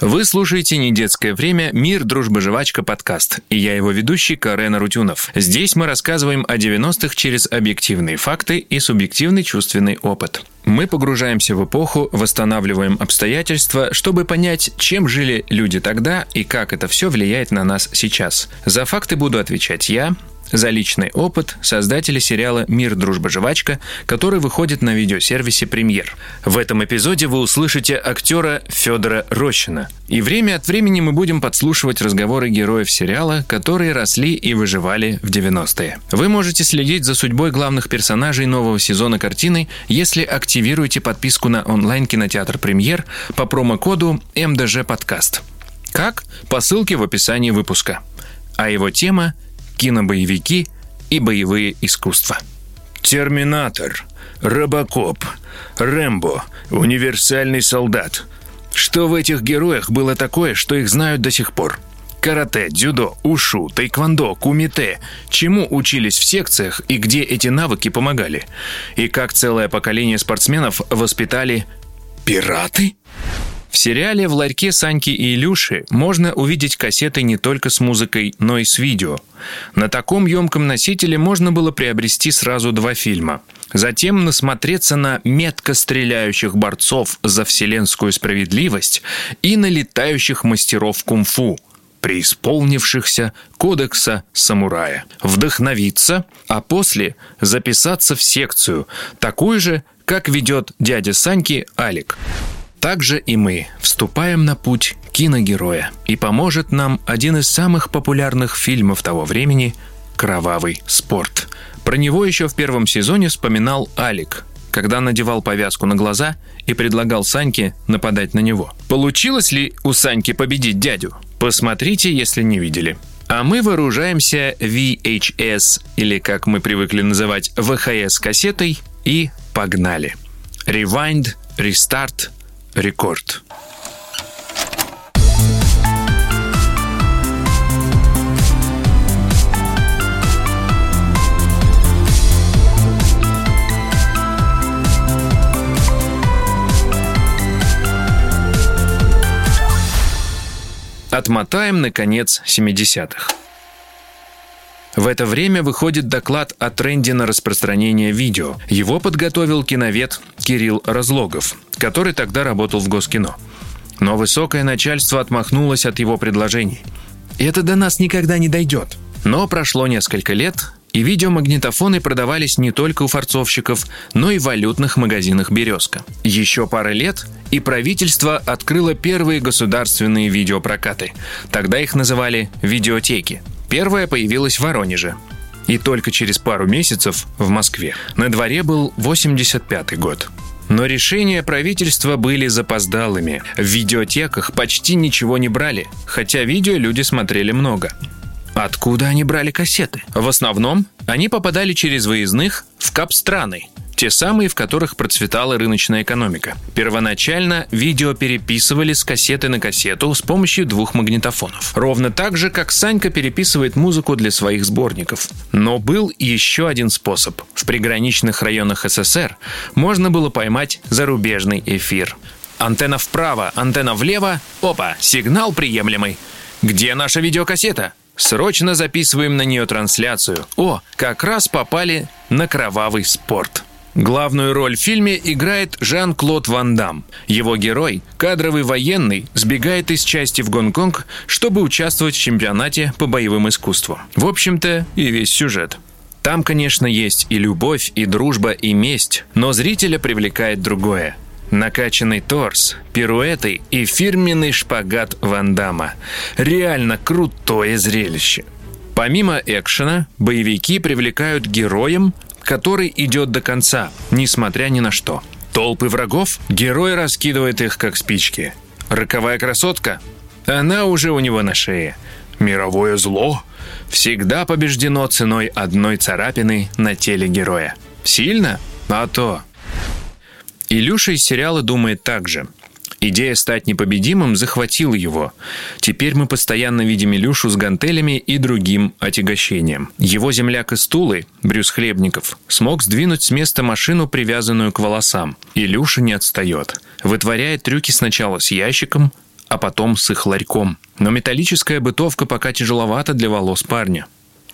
Вы слушаете «Недетское время. Мир, дружба, жвачка» подкаст. И я его ведущий Карен Арутюнов. Здесь мы рассказываем о 90-х через объективные факты и субъективный чувственный опыт. Мы погружаемся в эпоху, восстанавливаем обстоятельства, чтобы понять, чем жили люди тогда и как это все влияет на нас сейчас. За факты буду отвечать я, за личный опыт создатели сериала «Мир, дружба, жвачка», который выходит на видеосервисе «Премьер». В этом эпизоде вы услышите актера Федора Рощина. И время от времени мы будем подслушивать разговоры героев сериала, которые росли и выживали в 90-е. Вы можете следить за судьбой главных персонажей нового сезона картины, если активируете подписку на онлайн-кинотеатр «Премьер» по промокоду МДЖ подкаст. Как? По ссылке в описании выпуска. А его тема кинобоевики и боевые искусства. Терминатор, Робокоп, Рэмбо, Универсальный солдат. Что в этих героях было такое, что их знают до сих пор? Карате, дзюдо, ушу, тайквондо, кумите. Чему учились в секциях и где эти навыки помогали? И как целое поколение спортсменов воспитали пираты? В сериале «В ларьке Саньки и Илюши» можно увидеть кассеты не только с музыкой, но и с видео. На таком емком носителе можно было приобрести сразу два фильма. Затем насмотреться на метко стреляющих борцов за вселенскую справедливость и на летающих мастеров кунг-фу – преисполнившихся кодекса самурая. Вдохновиться, а после записаться в секцию, такую же, как ведет дядя Саньки Алик. Также и мы вступаем на путь киногероя, и поможет нам один из самых популярных фильмов того времени «Кровавый спорт». Про него еще в первом сезоне вспоминал Алик, когда надевал повязку на глаза и предлагал Саньке нападать на него. Получилось ли у Саньки победить дядю? Посмотрите, если не видели. А мы вооружаемся VHS, или как мы привыкли называть VHS-кассетой, и погнали. Rewind, Restart, Рекорд. Отмотаем, наконец, 70-х. В это время выходит доклад о тренде на распространение видео. Его подготовил киновед Кирилл Разлогов, который тогда работал в Госкино. Но высокое начальство отмахнулось от его предложений. «Это до нас никогда не дойдет». Но прошло несколько лет, и видеомагнитофоны продавались не только у форцовщиков, но и в валютных магазинах «Березка». Еще пара лет, и правительство открыло первые государственные видеопрокаты. Тогда их называли «видеотеки». Первая появилась в Воронеже. И только через пару месяцев в Москве. На дворе был 85 год. Но решения правительства были запоздалыми. В видеотеках почти ничего не брали, хотя видео люди смотрели много. Откуда они брали кассеты? В основном они попадали через выездных в кап-страны, те самые, в которых процветала рыночная экономика. Первоначально видео переписывали с кассеты на кассету с помощью двух магнитофонов. Ровно так же, как Санька переписывает музыку для своих сборников. Но был еще один способ. В приграничных районах СССР можно было поймать зарубежный эфир. Антенна вправо, антенна влево. Опа, сигнал приемлемый. Где наша видеокассета? Срочно записываем на нее трансляцию. О, как раз попали на кровавый спорт. Главную роль в фильме играет Жан-Клод Ван Дам. Его герой, кадровый военный, сбегает из части в Гонконг, чтобы участвовать в чемпионате по боевым искусствам. В общем-то, и весь сюжет. Там, конечно, есть и любовь, и дружба, и месть, но зрителя привлекает другое. Накачанный торс, пируэты и фирменный шпагат Ван Дамма. Реально крутое зрелище. Помимо экшена, боевики привлекают героем, который идет до конца, несмотря ни на что. Толпы врагов, герой раскидывает их как спички. Роковая красотка, она уже у него на шее. Мировое зло всегда побеждено ценой одной царапины на теле героя. Сильно? А то. Илюша из сериала думает так же – Идея стать непобедимым захватила его. Теперь мы постоянно видим Илюшу с гантелями и другим отягощением. Его земляк из Тулы, Брюс Хлебников, смог сдвинуть с места машину, привязанную к волосам. Илюша не отстает. Вытворяет трюки сначала с ящиком, а потом с их ларьком. Но металлическая бытовка пока тяжеловата для волос парня.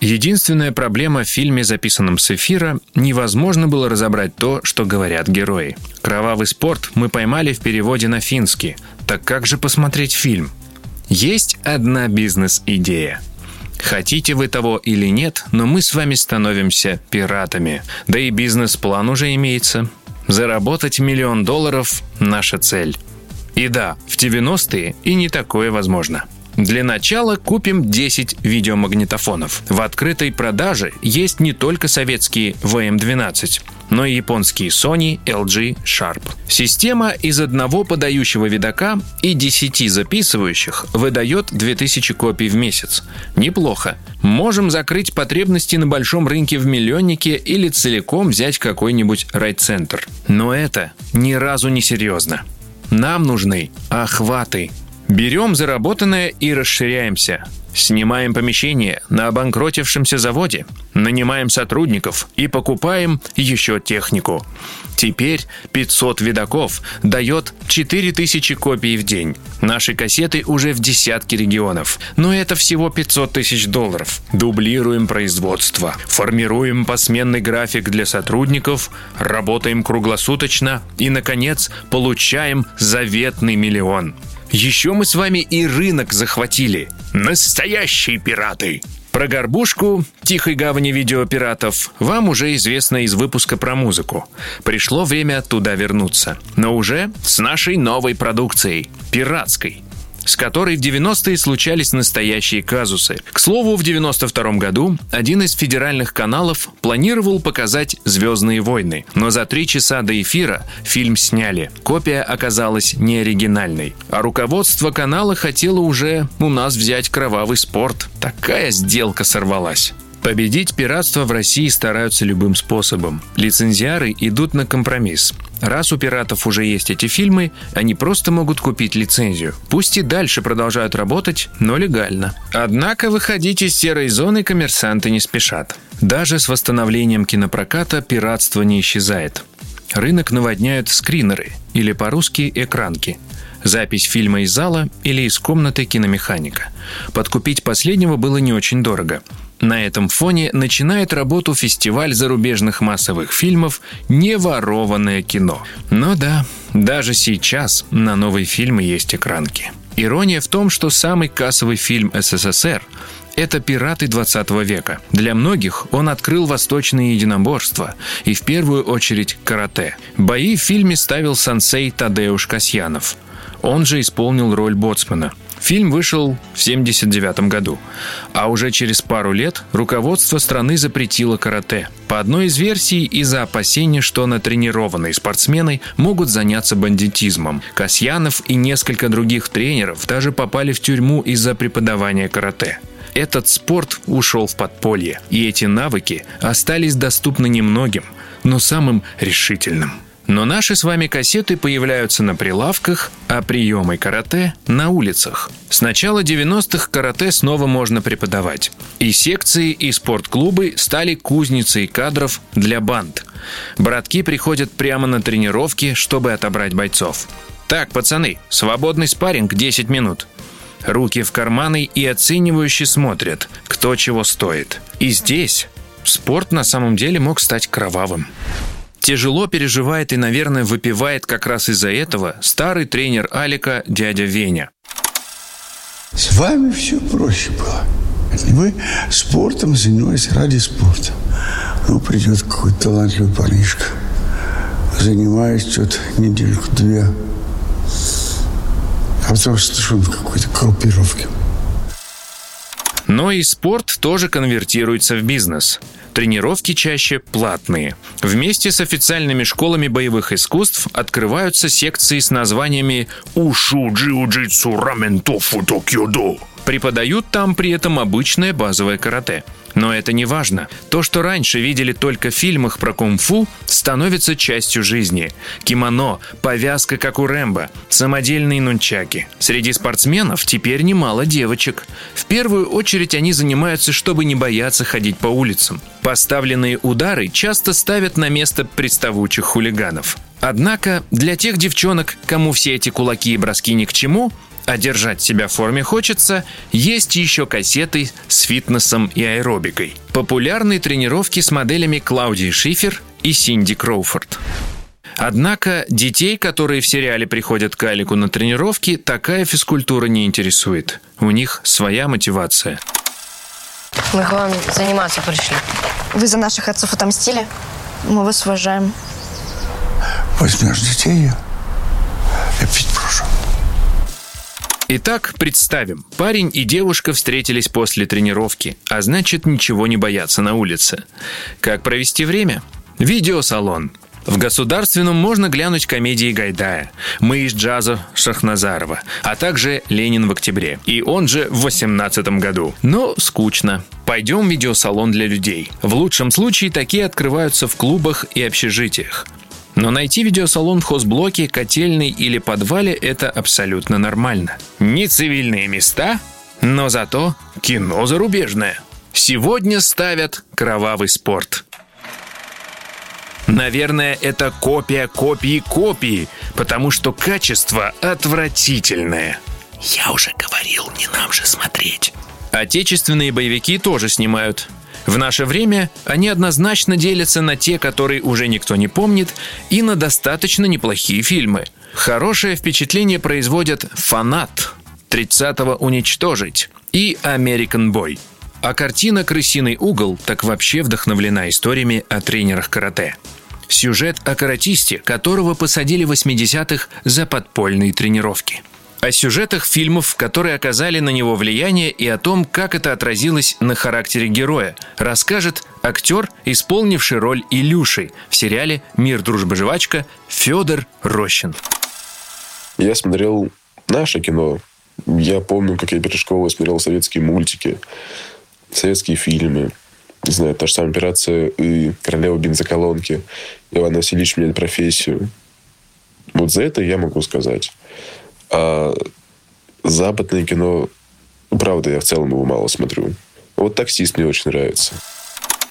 Единственная проблема в фильме, записанном с эфира, невозможно было разобрать то, что говорят герои. «Кровавый спорт» мы поймали в переводе на финский. Так как же посмотреть фильм? Есть одна бизнес-идея. Хотите вы того или нет, но мы с вами становимся пиратами. Да и бизнес-план уже имеется. Заработать миллион долларов – наша цель. И да, в 90-е и не такое возможно. Для начала купим 10 видеомагнитофонов. В открытой продаже есть не только советские VM-12, но и японские Sony, LG, Sharp. Система из одного подающего видака и 10 записывающих выдает 2000 копий в месяц. Неплохо. Можем закрыть потребности на большом рынке в миллионнике или целиком взять какой-нибудь райцентр. Но это ни разу не серьезно. Нам нужны охваты, Берем заработанное и расширяемся. Снимаем помещение на обанкротившемся заводе, нанимаем сотрудников и покупаем еще технику. Теперь 500 видаков дает 4000 копий в день. Наши кассеты уже в десятки регионов. Но это всего 500 тысяч долларов. Дублируем производство. Формируем посменный график для сотрудников. Работаем круглосуточно. И, наконец, получаем заветный миллион. Еще мы с вами и рынок захватили. Настоящие пираты! Про горбушку «Тихой гавани видеопиратов» вам уже известно из выпуска про музыку. Пришло время туда вернуться. Но уже с нашей новой продукцией – пиратской с которой в 90-е случались настоящие казусы. К слову, в 92 году один из федеральных каналов планировал показать «Звездные войны», но за три часа до эфира фильм сняли. Копия оказалась неоригинальной. А руководство канала хотело уже у нас взять кровавый спорт. Такая сделка сорвалась. Победить пиратство в России стараются любым способом. Лицензиары идут на компромисс. Раз у пиратов уже есть эти фильмы, они просто могут купить лицензию. Пусть и дальше продолжают работать, но легально. Однако выходить из серой зоны коммерсанты не спешат. Даже с восстановлением кинопроката пиратство не исчезает. Рынок наводняют скринеры, или по-русски экранки. Запись фильма из зала или из комнаты киномеханика. Подкупить последнего было не очень дорого – на этом фоне начинает работу фестиваль зарубежных массовых фильмов «Неворованное кино». Но да, даже сейчас на новые фильмы есть экранки. Ирония в том, что самый кассовый фильм СССР это «Пираты 20 века». Для многих он открыл восточные единоборства и в первую очередь карате. Бои в фильме ставил сансей Тадеуш Касьянов. Он же исполнил роль боцмана – Фильм вышел в 1979 году, а уже через пару лет руководство страны запретило карате. По одной из версий, из-за опасения, что натренированные спортсмены могут заняться бандитизмом. Касьянов и несколько других тренеров даже попали в тюрьму из-за преподавания карате. Этот спорт ушел в подполье, и эти навыки остались доступны немногим, но самым решительным – но наши с вами кассеты появляются на прилавках, а приемы карате – на улицах. С начала 90-х карате снова можно преподавать. И секции, и спортклубы стали кузницей кадров для банд. Братки приходят прямо на тренировки, чтобы отобрать бойцов. Так, пацаны, свободный спарринг 10 минут. Руки в карманы и оценивающе смотрят, кто чего стоит. И здесь спорт на самом деле мог стать кровавым. Тяжело переживает и, наверное, выпивает как раз из-за этого старый тренер Алика дядя Веня. С вами все проще было. Вы спортом занимались ради спорта. Ну, придет какой-то талантливый парнишка, занимаясь что-то недельку-две, а потом в какой-то группировке. Но и спорт тоже конвертируется в бизнес. Тренировки чаще платные. Вместе с официальными школами боевых искусств открываются секции с названиями «Ушу джиу-джитсу рамен тофу токюдо». Преподают там при этом обычное базовое карате – но это не важно. То, что раньше видели только в фильмах про кунг-фу, становится частью жизни. Кимоно, повязка, как у Рэмбо, самодельные нунчаки. Среди спортсменов теперь немало девочек. В первую очередь они занимаются, чтобы не бояться ходить по улицам. Поставленные удары часто ставят на место приставучих хулиганов. Однако для тех девчонок, кому все эти кулаки и броски ни к чему, а держать себя в форме хочется, есть еще кассеты с фитнесом и аэробикой. Популярные тренировки с моделями Клаудии Шифер и Синди Кроуфорд. Однако детей, которые в сериале приходят к Алику на тренировки, такая физкультура не интересует. У них своя мотивация. Мы к вам заниматься пришли. Вы за наших отцов отомстили? Мы вас уважаем. Возьмешь детей, прошу. Итак, представим, парень и девушка встретились после тренировки, а значит ничего не боятся на улице. Как провести время? Видеосалон. В Государственном можно глянуть комедии Гайдая, «Мы из джаза» Шахназарова, а также «Ленин в октябре». И он же в 18 году. Но скучно. Пойдем в видеосалон для людей. В лучшем случае такие открываются в клубах и общежитиях. Но найти видеосалон в хозблоке, котельной или подвале – это абсолютно нормально. Не цивильные места, но зато кино зарубежное. Сегодня ставят кровавый спорт. Наверное, это копия копии копии, потому что качество отвратительное. Я уже говорил, не нам же смотреть. Отечественные боевики тоже снимают. В наше время они однозначно делятся на те, которые уже никто не помнит, и на достаточно неплохие фильмы. Хорошее впечатление производят «Фанат», «30-го уничтожить» и «American Boy». А картина «Крысиный угол» так вообще вдохновлена историями о тренерах карате. Сюжет о каратисте, которого посадили в 80-х за подпольные тренировки. О сюжетах фильмов, которые оказали на него влияние и о том, как это отразилось на характере героя, расскажет актер, исполнивший роль Илюши в сериале «Мир, дружба, жвачка» Федор Рощин. Я смотрел наше кино. Я помню, как я перед школой смотрел советские мультики, советские фильмы не знаю, та же самая операция и королева бензоколонки. Иван Васильевич меняет профессию. Вот за это я могу сказать. А западное кино, ну, правда, я в целом его мало смотрю. Вот «Таксист» мне очень нравится.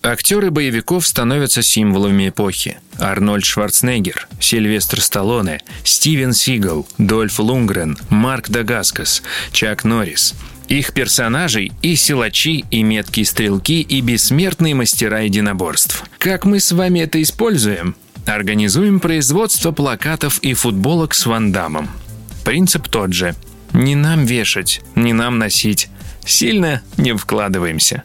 Актеры боевиков становятся символами эпохи. Арнольд Шварценеггер, Сильвестр Сталлоне, Стивен Сигал, Дольф Лунгрен, Марк Дагаскас, Чак Норрис – их персонажей и силачи, и меткие стрелки, и бессмертные мастера единоборств. Как мы с вами это используем? Организуем производство плакатов и футболок с Вандамом. Принцип тот же. Не нам вешать, не нам носить. Сильно не вкладываемся.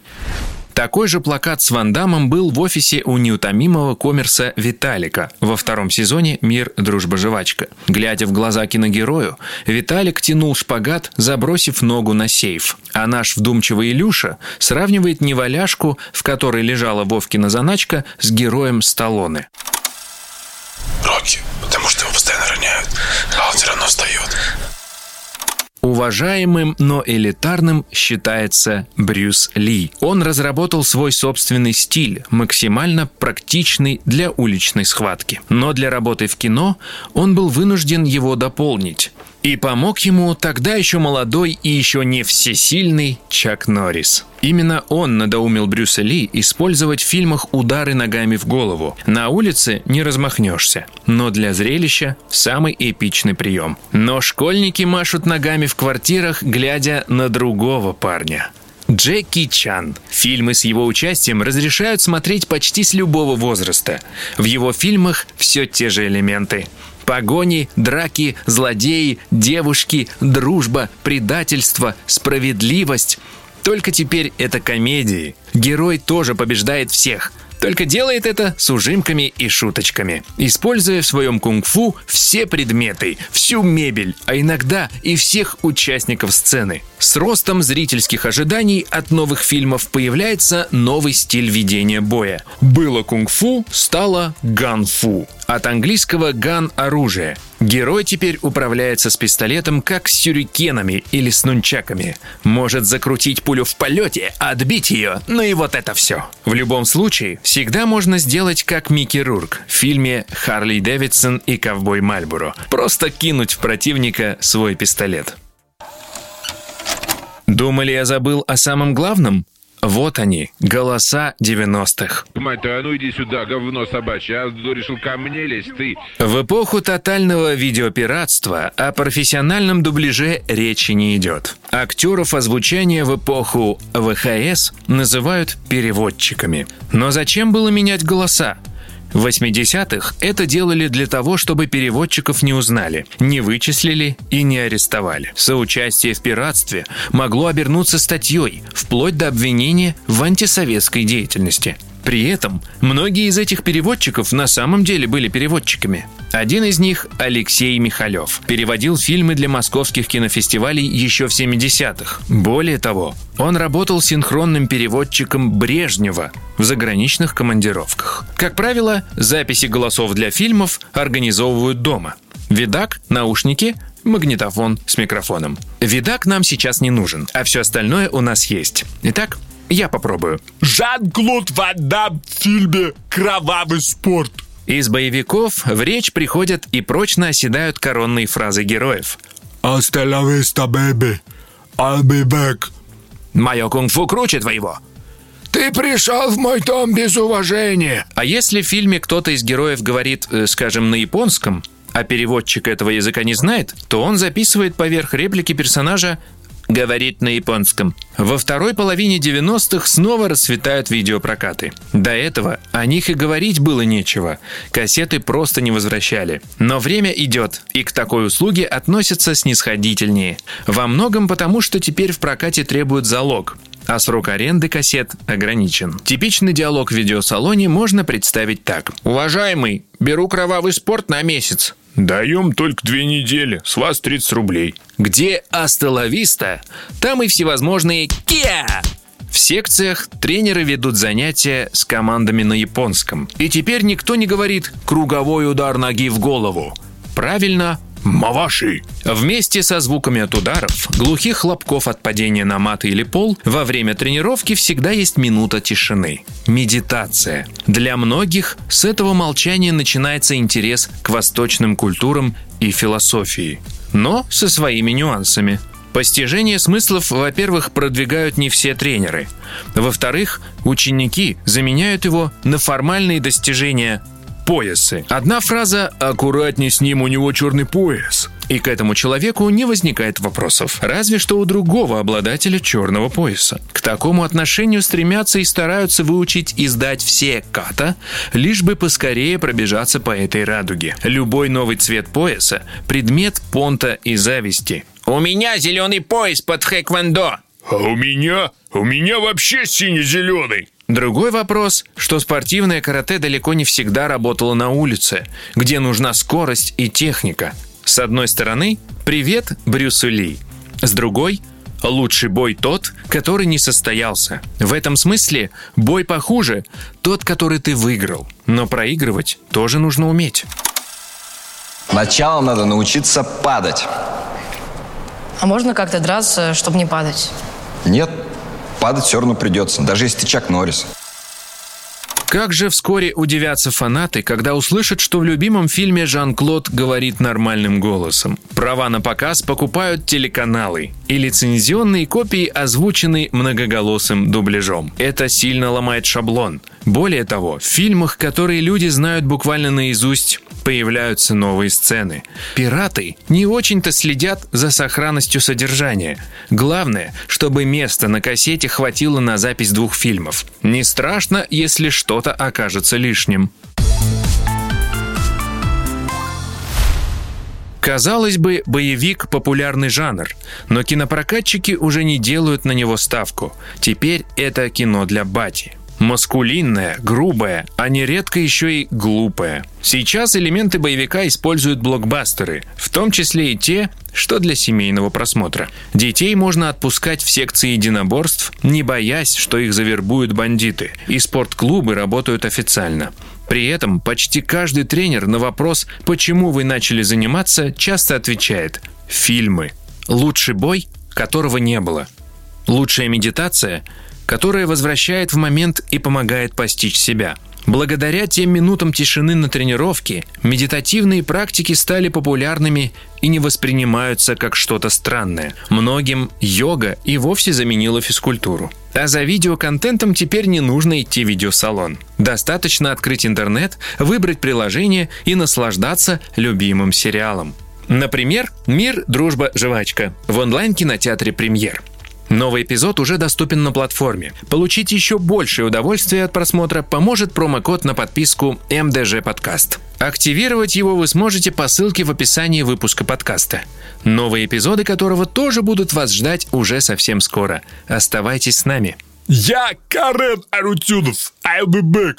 Такой же плакат с Вандамом был в офисе у неутомимого коммерса Виталика во втором сезоне «Мир, дружба, жвачка». Глядя в глаза киногерою, Виталик тянул шпагат, забросив ногу на сейф. А наш вдумчивый Илюша сравнивает неваляшку, в которой лежала Вовкина заначка, с героем Сталлоне. Рокки, потому что его постоянно роняют, а он все равно встает. Уважаемым, но элитарным считается Брюс Ли. Он разработал свой собственный стиль, максимально практичный для уличной схватки. Но для работы в кино он был вынужден его дополнить. И помог ему тогда еще молодой и еще не всесильный Чак Норрис. Именно он надоумил Брюса Ли использовать в фильмах удары ногами в голову. На улице не размахнешься, но для зрелища самый эпичный прием. Но школьники машут ногами в квартирах, глядя на другого парня. Джеки Чан. Фильмы с его участием разрешают смотреть почти с любого возраста. В его фильмах все те же элементы. Погони, драки, злодеи, девушки, дружба, предательство, справедливость. Только теперь это комедии. Герой тоже побеждает всех. Только делает это с ужимками и шуточками, используя в своем кунг-фу все предметы, всю мебель, а иногда и всех участников сцены. С ростом зрительских ожиданий от новых фильмов появляется новый стиль ведения боя. Было кунг-фу, стало ган-фу. От английского «ган» – оружие. Герой теперь управляется с пистолетом как с сюрикенами или с нунчаками. Может закрутить пулю в полете, отбить ее, ну и вот это все. В любом случае, всегда можно сделать как Микки Рурк в фильме «Харли Дэвидсон и ковбой Мальборо». Просто кинуть в противника свой пистолет. Думали, я забыл о самом главном? Вот они, голоса 90-х. Мать твою, а ну иди сюда, говно собачье. А решил ко мне лезть, ты? В эпоху тотального видеопиратства о профессиональном дубляже речи не идет. Актеров озвучания в эпоху ВХС называют переводчиками. Но зачем было менять голоса? В 80-х это делали для того, чтобы переводчиков не узнали, не вычислили и не арестовали. Соучастие в пиратстве могло обернуться статьей, вплоть до обвинения в антисоветской деятельности. При этом многие из этих переводчиков на самом деле были переводчиками. Один из них – Алексей Михалев. Переводил фильмы для московских кинофестивалей еще в 70-х. Более того, он работал синхронным переводчиком Брежнева в заграничных командировках. Как правило, записи голосов для фильмов организовывают дома. Видак, наушники, магнитофон с микрофоном. Видак нам сейчас не нужен, а все остальное у нас есть. Итак, я попробую. Жан-Клод Ван Дам в фильме «Кровавый спорт». Из боевиков в речь приходят и прочно оседают коронные фразы героев. «Hasta la vista, baby. I'll be back». «Мое кунг-фу круче твоего». «Ты пришел в мой дом без уважения». А если в фильме кто-то из героев говорит, э, скажем, на японском, а переводчик этого языка не знает, то он записывает поверх реплики персонажа говорит на японском. Во второй половине 90-х снова расцветают видеопрокаты. До этого о них и говорить было нечего. Кассеты просто не возвращали. Но время идет, и к такой услуге относятся снисходительнее. Во многом потому, что теперь в прокате требуют залог а срок аренды кассет ограничен. Типичный диалог в видеосалоне можно представить так. «Уважаемый, беру кровавый спорт на месяц. Даем только две недели, с вас 30 рублей. Где астелависта, там и всевозможные «киа». В секциях тренеры ведут занятия с командами на японском. И теперь никто не говорит «круговой удар ноги в голову». Правильно, Маваши! Вместе со звуками от ударов, глухих хлопков от падения на мат или пол, во время тренировки всегда есть минута тишины. Медитация. Для многих с этого молчания начинается интерес к восточным культурам и философии. Но со своими нюансами. Постижение смыслов, во-первых, продвигают не все тренеры. Во-вторых, ученики заменяют его на формальные достижения поясы. Одна фраза «аккуратней с ним, у него черный пояс». И к этому человеку не возникает вопросов. Разве что у другого обладателя черного пояса. К такому отношению стремятся и стараются выучить и сдать все ката, лишь бы поскорее пробежаться по этой радуге. Любой новый цвет пояса – предмет понта и зависти. «У меня зеленый пояс под хэквондо!» «А у меня? У меня вообще сине-зеленый!» Другой вопрос, что спортивное карате далеко не всегда работало на улице, где нужна скорость и техника. С одной стороны, привет Брюсу Ли. С другой, лучший бой тот, который не состоялся. В этом смысле бой похуже тот, который ты выиграл. Но проигрывать тоже нужно уметь. Начало надо научиться падать. А можно как-то драться, чтобы не падать? Нет, падать все равно придется, даже если ты Чак Норрис. Как же вскоре удивятся фанаты, когда услышат, что в любимом фильме Жан-Клод говорит нормальным голосом. Права на показ покупают телеканалы, и лицензионные копии озвучены многоголосым дубляжом. Это сильно ломает шаблон. Более того, в фильмах, которые люди знают буквально наизусть, появляются новые сцены. Пираты не очень-то следят за сохранностью содержания. Главное, чтобы места на кассете хватило на запись двух фильмов. Не страшно, если что-то окажется лишним. Казалось бы, боевик – популярный жанр, но кинопрокатчики уже не делают на него ставку. Теперь это кино для бати. Маскулинное, грубое, а нередко еще и глупое. Сейчас элементы боевика используют блокбастеры, в том числе и те, что для семейного просмотра. Детей можно отпускать в секции единоборств, не боясь, что их завербуют бандиты. И спортклубы работают официально. При этом почти каждый тренер на вопрос «почему вы начали заниматься?» часто отвечает «фильмы». Лучший бой, которого не было. Лучшая медитация – которая возвращает в момент и помогает постичь себя. Благодаря тем минутам тишины на тренировке, медитативные практики стали популярными и не воспринимаются как что-то странное. Многим йога и вовсе заменила физкультуру. А за видеоконтентом теперь не нужно идти в видеосалон. Достаточно открыть интернет, выбрать приложение и наслаждаться любимым сериалом. Например, «Мир, дружба, жвачка» в онлайн-кинотеатре «Премьер». Новый эпизод уже доступен на платформе. Получить еще большее удовольствие от просмотра поможет промокод на подписку МДЖ Подкаст. Активировать его вы сможете по ссылке в описании выпуска подкаста. Новые эпизоды которого тоже будут вас ждать уже совсем скоро. Оставайтесь с нами. Я Карен Арутюнов. I'll be back.